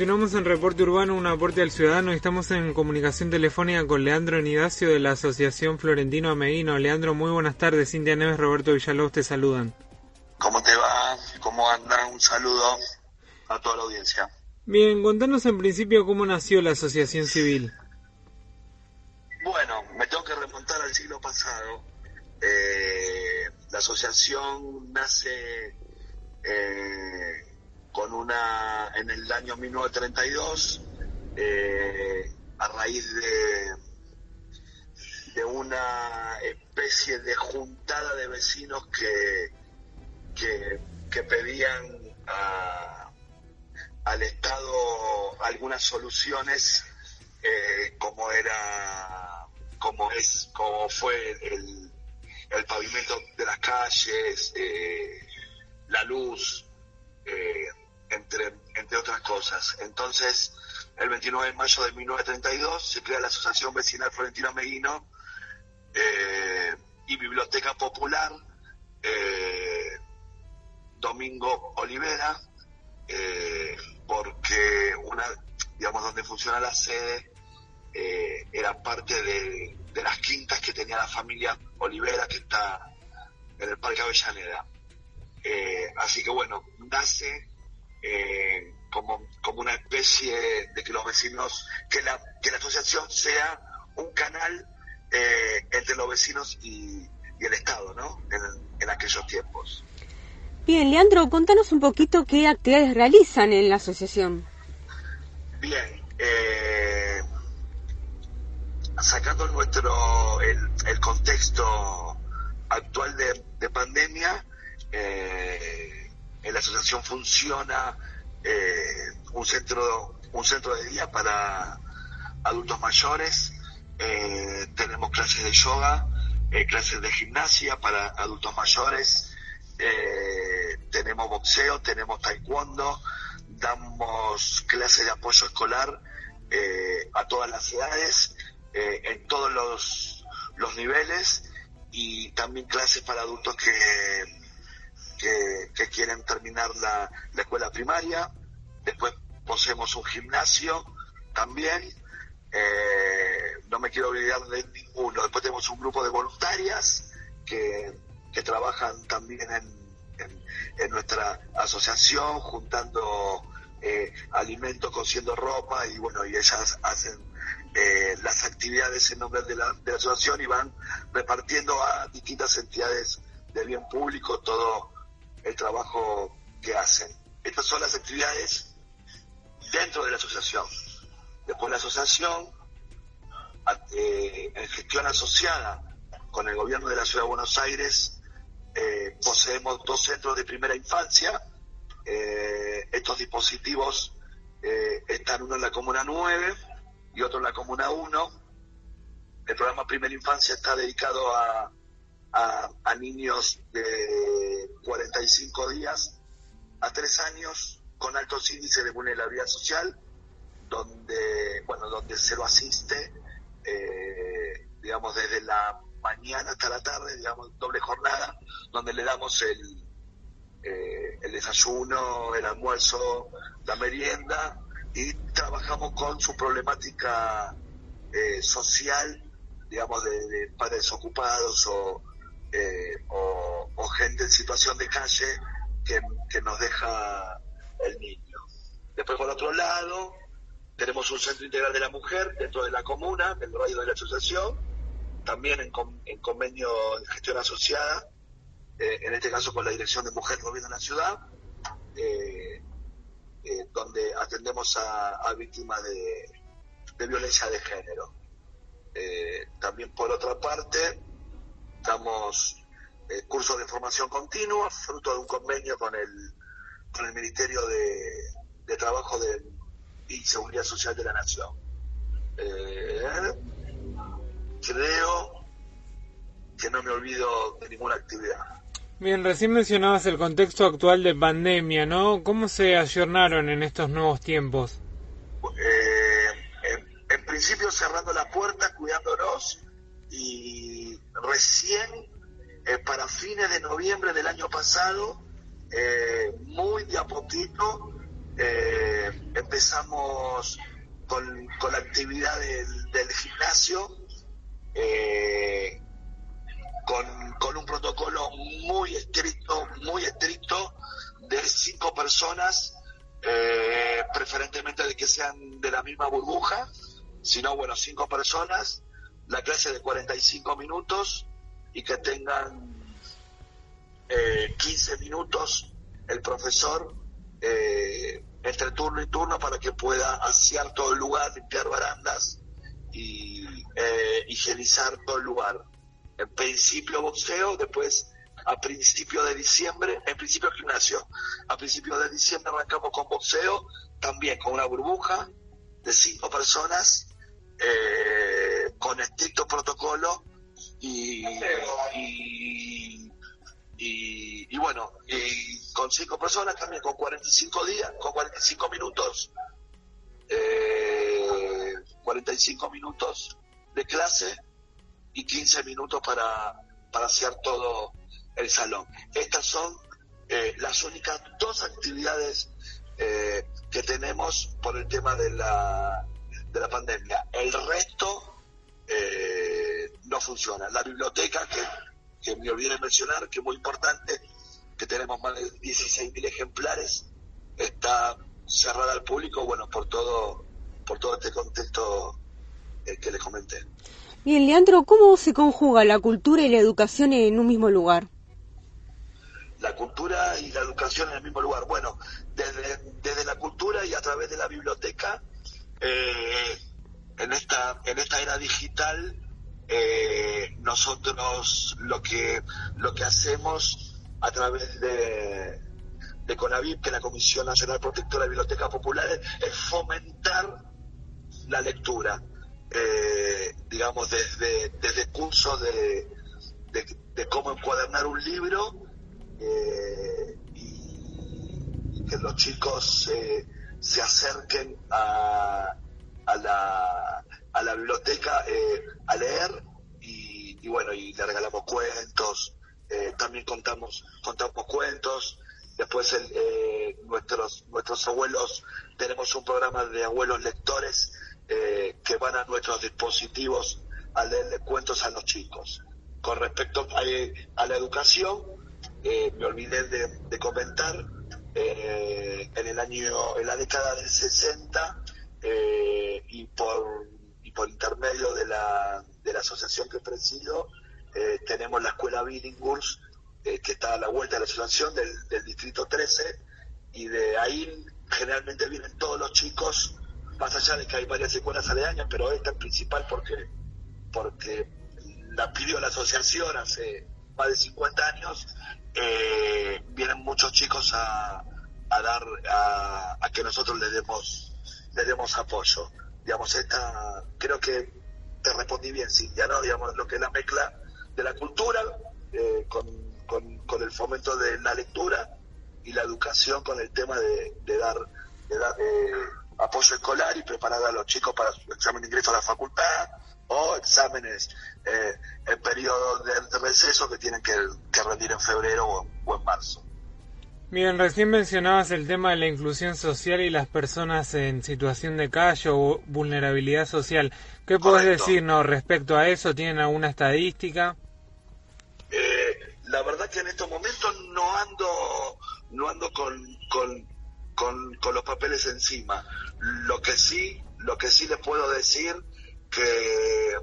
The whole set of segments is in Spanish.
Continuamos en Reporte Urbano, un aporte al ciudadano. Estamos en comunicación telefónica con Leandro Nidacio de la Asociación Florentino Ameguino. Leandro, muy buenas tardes. Cintia Neves, Roberto Villalobos te saludan. ¿Cómo te va? ¿Cómo anda? Un saludo a toda la audiencia. Bien, contanos en principio cómo nació la Asociación Civil. Bueno, me tengo que remontar al siglo pasado. Eh, la asociación nace eh, con una en el año 1932 eh, a raíz de de una especie de juntada de vecinos que que, pedían al Estado algunas soluciones eh, como era como es como fue el, el pavimento de las calles eh, la luz eh, entre, entre otras cosas. Entonces, el 29 de mayo de 1932 se crea la Asociación Vecinal Florentino Meguino eh, y Biblioteca Popular eh, Domingo Olivera, porque una, digamos, donde funciona la sede era parte de, de las quintas que tenía la familia Olivera, que está en el Parque Avellaneda. así que bueno, nace eh, como, como una especie de que los vecinos, que la, que la asociación sea un canal eh, entre los vecinos y, el Estado, ¿no? En, aquellos tiempos. Bien, Leandro, contanos un poquito qué actividades realizan en la asociación. Bien, eh, sacando nuestro el, contexto actual de, de pandemia, eh, en la asociación funciona eh, un centro un centro de día para adultos mayores. Eh, tenemos clases de yoga eh, clases de gimnasia para adultos mayores. Tenemos boxeo tenemos taekwondo damos clases de apoyo escolar a todas las edades en todos los, los niveles y también clases para adultos que que, quieren terminar la, escuela primaria. Después poseemos un gimnasio también. Eh, no me quiero olvidar de ninguno. Después tenemos un grupo de voluntarias que, trabajan también en, en, nuestra asociación, juntando eh, alimentos, cosiendo ropa y bueno, y ellas hacen eh, las actividades en nombre de la, de la asociación y van repartiendo a distintas entidades de bien público todo el trabajo que hacen. Estas son las actividades dentro de la asociación. Después la asociación, eh, en gestión asociada con el gobierno de la Ciudad de Buenos Aires, eh, poseemos dos centros de primera infancia. Eh, estos dispositivos están uno en la Comuna 9 y otro en la Comuna 1. El programa Primera Infancia está dedicado a, a niños de 45 días a 3 años con altos índices de vulnerabilidad social, donde, bueno, donde se lo asiste, eh, digamos, desde la mañana hasta la tarde, digamos, doble jornada, donde le damos el, eh, el desayuno, el almuerzo, la merienda, y trabajamos con su problemática eh, social, digamos, de, de padres ocupados o eh, o, gente en situación de calle que, nos deja el niño. Después, por otro lado, tenemos un centro integral de la mujer dentro de la comuna, del radio de la asociación, también en, convenio de gestión asociada, eh, en este caso con la Dirección de Mujer Gobierno de la Ciudad, eh, donde atendemos a, víctimas de, violencia de género. también por otra parte, damos eh, cursos de formación continua, fruto de un convenio con el, con el Ministerio de, Trabajo de, y Seguridad Social de la Nación. Eh, creo que no me olvido de ninguna actividad. Bien, recién mencionabas el contexto actual de pandemia, ¿no? ¿Cómo se ayornaron en estos nuevos tiempos? Eh, en, principio cerrando las puertas, cuidándonos y recién eh, para fines de noviembre del año pasado, eh, muy de a poquito, eh, empezamos con, la actividad del, gimnasio, eh, con, con, un protocolo muy estricto, muy estricto de cinco personas, preferentemente de que sean de la misma burbuja, sino bueno, cinco personas, de 45 minutos y que tengan 15 minutos el profesor eh, entre turno y turno para que pueda asear todo el lugar, limpiar barandas y eh, higienizar todo el lugar. En principio boxeo, después a principio de diciembre, en principio gimnasio, a principio de diciembre arrancamos con boxeo, también con una burbuja de cinco personas, eh, con estricto protocolo y, y, bueno, y con cinco personas también, con 45 días, con 45 minutos, eh, 45 minutos de clase y 15 minutos para, para hacer todo el salón. Estas son eh, las únicas dos actividades eh, que tenemos por el tema de la, de la pandemia. El resto eh, no funciona. La biblioteca, que que me olvidé mencionar, que es muy importante, que tenemos más de 16.000 ejemplares, está cerrada al público, bueno, por todo, por todo este contexto eh, que les comenté. Bien, Leandro, ¿cómo se conjuga la cultura y la educación en un mismo lugar? La cultura y la educación en el mismo lugar. Bueno, desde, desde la cultura y a través de la biblioteca, eh, en, esta, en esta era digital, eh, nosotros lo que, lo que hacemos a través de, de CONAVIP, que es la Comisión Nacional Protectora de Bibliotecas Populares, es fomentar la lectura, eh, digamos, desde, desde cursos de, de, cómo encuadernar un libro eh, y, que los chicos se acerquen a, a la, a la biblioteca eh, a leer y, bueno, y le regalamos cuentos, eh, también contamos, contamos cuentos, después eh, nuestros, nuestros abuelos, tenemos un programa de abuelos lectores que van a nuestros dispositivos a leerle cuentos a los chicos. Con respecto a, la educación, me olvidé de, comentar, en el año, en la década del 60, y por por intermedio de la, de la asociación que presido, eh, tenemos la escuela Billinghurst, eh, que está a la vuelta de la asociación del, del, distrito 13, y de ahí generalmente vienen todos los chicos, más allá de que hay varias escuelas aledañas, pero esta es principal porque, porque la pidió la asociación hace más de 50 años, eh, vienen muchos chicos a, a dar, a, a que nosotros les demos, les demos apoyo digamos, esta, creo que te respondí bien, Cintia, ¿no? Digamos, lo que es la mezcla de la cultura eh, con, con, el fomento de la lectura y la educación con el tema de, dar, de dar eh, apoyo escolar y preparar a los chicos para su examen de ingreso a la facultad o exámenes eh, en periodo de, receso que tienen que, rendir en febrero o en marzo. Bien, recién mencionabas el tema de la inclusión social y las personas en situación de calle o vulnerabilidad social. ¿Qué puedes decirnos respecto a eso? ¿Tienen alguna estadística? Eh, la verdad que en estos momentos no ando, no ando con, con, los papeles encima. Lo que sí, lo que sí les puedo decir que,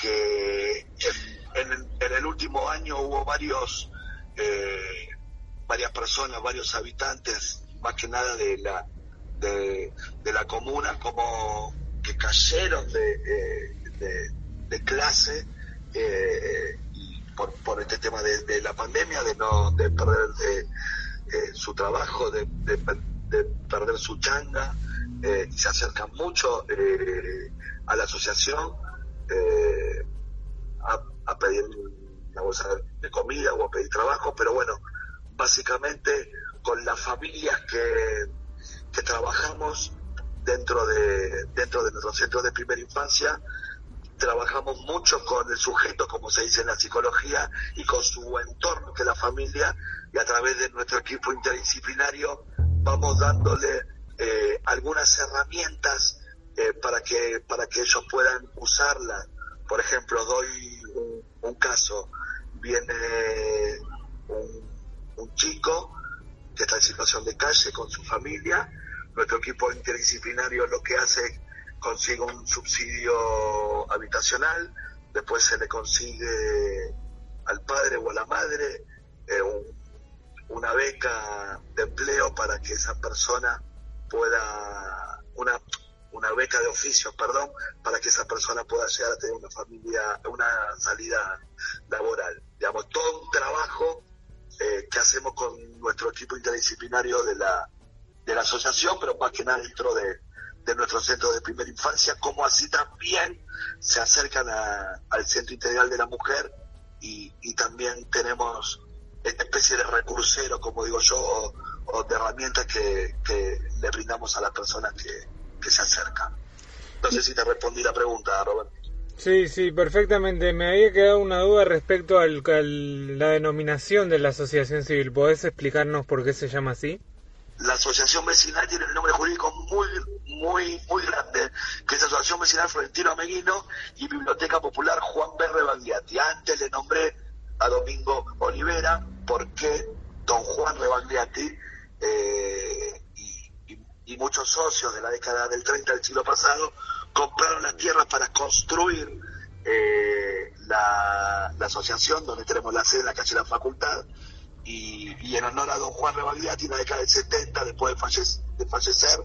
que en, el último año hubo varios eh, varias personas, varios habitantes, más que nada de la, de, la comuna, como que cayeron de, eh, de, clase eh, por, por este tema de, la pandemia, de no de perder eh, su trabajo, de, perder su changa, y se acercan mucho a la asociación a, a pedir una bolsa de comida o a pedir trabajo, pero bueno, básicamente con las familias que, que trabajamos dentro de, dentro de nuestro centro de primera infancia, trabajamos mucho con el sujeto, como se dice en la psicología, y con su entorno, que es la familia, y a través de nuestro equipo interdisciplinario vamos dándole eh, algunas herramientas eh, para que para que ellos puedan usarla. Por ejemplo, doy un, caso, viene un, un, chico que está en situación de calle con su familia, nuestro equipo interdisciplinario lo que hace consigue un subsidio habitacional, después se le consigue al padre o a la madre eh, una beca de empleo para que esa persona pueda, una, una beca de oficio, perdón, para que esa persona pueda llegar a tener una familia, una salida laboral. Digamos, todo un trabajo eh, que hacemos con nuestro equipo interdisciplinario de la, de la asociación, pero más que nada dentro de, de nuestro centro de primera infancia, como así también se acercan al Centro Integral de la Mujer y, también tenemos esta especie de recursero, como digo yo, o, de herramientas que, le brindamos a las personas que, se acercan. No sé si te respondí la pregunta, Robert. Sí, sí, perfectamente. Me había quedado una duda respecto a la denominación de la asociación civil. ¿Podés explicarnos por qué se llama así? la asociación vecinal tiene un nombre jurídico muy, muy, muy grande, que es Asociación Vecinal Florentino Ameguino y Biblioteca Popular Juan B. Rebagliati. Antes le nombré a Domingo Olivera porque don Juan Rebagliati eh, y, muchos socios de la década del 30 del siglo pasado compraron las tierras para construir eh, la, la asociación donde tenemos la sede en la calle de la Facultad y, en honor a don Juan Rebagliati, en la década del 70, después de, fallecer,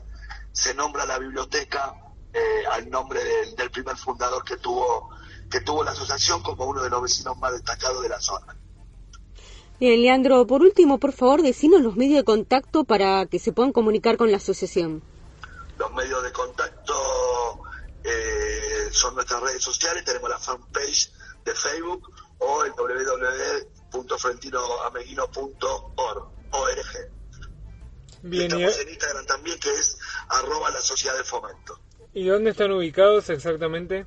se nombra la biblioteca eh, al nombre del, primer fundador que tuvo, que tuvo la asociación como uno de los vecinos más destacados de la zona. Bien, Leandro, por último, por favor, decinos los medios de contacto para que se puedan comunicar con la asociación. Los medios de contacto son nuestras redes sociales, tenemos la fanpage de Facebook o el www www.florentinoameguino.org. Bien, Estamos en Instagram también, que es arroba la sociedad de fomento. ¿Y dónde están ubicados exactamente?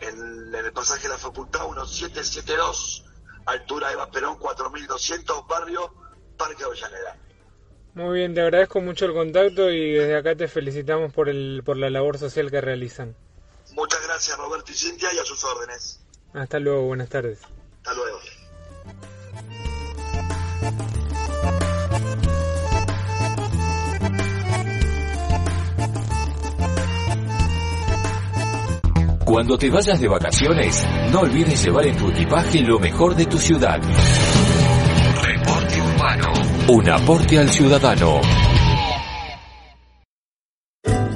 En, el pasaje de la facultad 1772, altura Eva Perón 4200, barrio Parque Avellaneda. Muy bien, te agradezco mucho el contacto y desde acá te felicitamos por, el, por la labor social que realizan. Gracias Roberto y Cintia y a sus órdenes. Hasta luego, buenas tardes. Hasta luego. Cuando te vayas de vacaciones, no olvides llevar en tu equipaje lo mejor de tu ciudad. Reporte Urbano. Un aporte al ciudadano.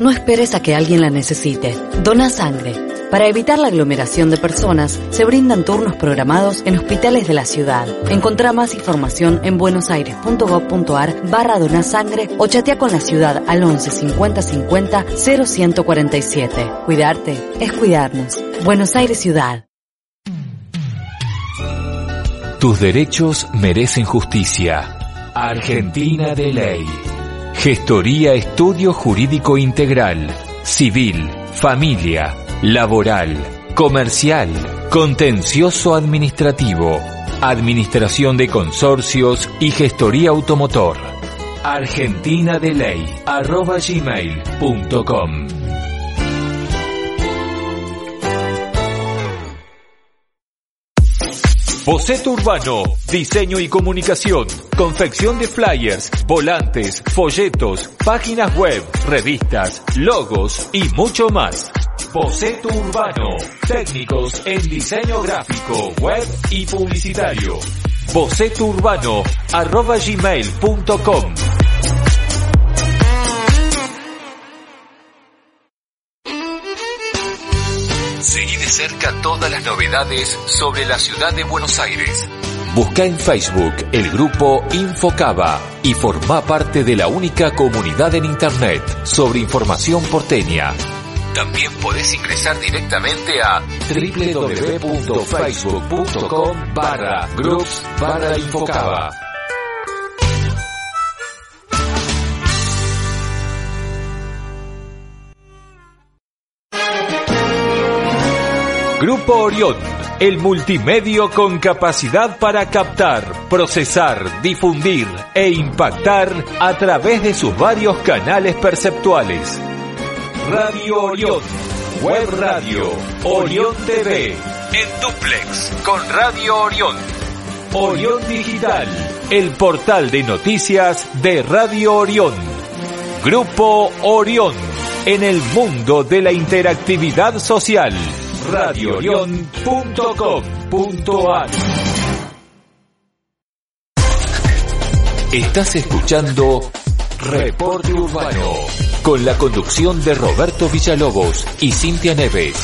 No esperes a que alguien la necesite. Dona sangre. Para evitar la aglomeración de personas, se brindan turnos programados en hospitales de la ciudad. Encontrá más información en buenosaires.gov.ar barra donasangre o chatea con la ciudad al 11 50 50 0147. Cuidarte es cuidarnos. Buenos Aires Ciudad. Tus derechos merecen justicia. Argentina de Ley. Gestoría Estudio Jurídico Integral. Civil. Familia laboral, comercial, contencioso administrativo, administración de consorcios y gestoría automotor. Argentina de Ley, arroba gmail.com. Boceto Urbano, diseño y comunicación, confección de flyers, volantes, folletos, páginas web, revistas, logos y mucho más. Boceto Urbano. Técnicos en diseño gráfico, web y publicitario. Boceto Urbano, arroba gmail.com. Seguí de cerca todas las novedades sobre la ciudad de Buenos Aires. Busca en Facebook el grupo Infocaba y forma parte de la única comunidad en Internet sobre información porteña también podés ingresar directamente a www.facebook.com barra groups barra infocaba. Grupo Orión el multimedio con capacidad para captar, procesar, difundir e impactar a través de sus varios canales perceptuales. Radio Orión, Web Radio, Orión TV, en duplex con Radio Orión. Orión Digital, el portal de noticias de Radio Orión. Grupo Orión, en el mundo de la interactividad social. radioorión.com.ar Estás escuchando Reporte Urbano con la conducción de Roberto Villalobos y Cintia Neves.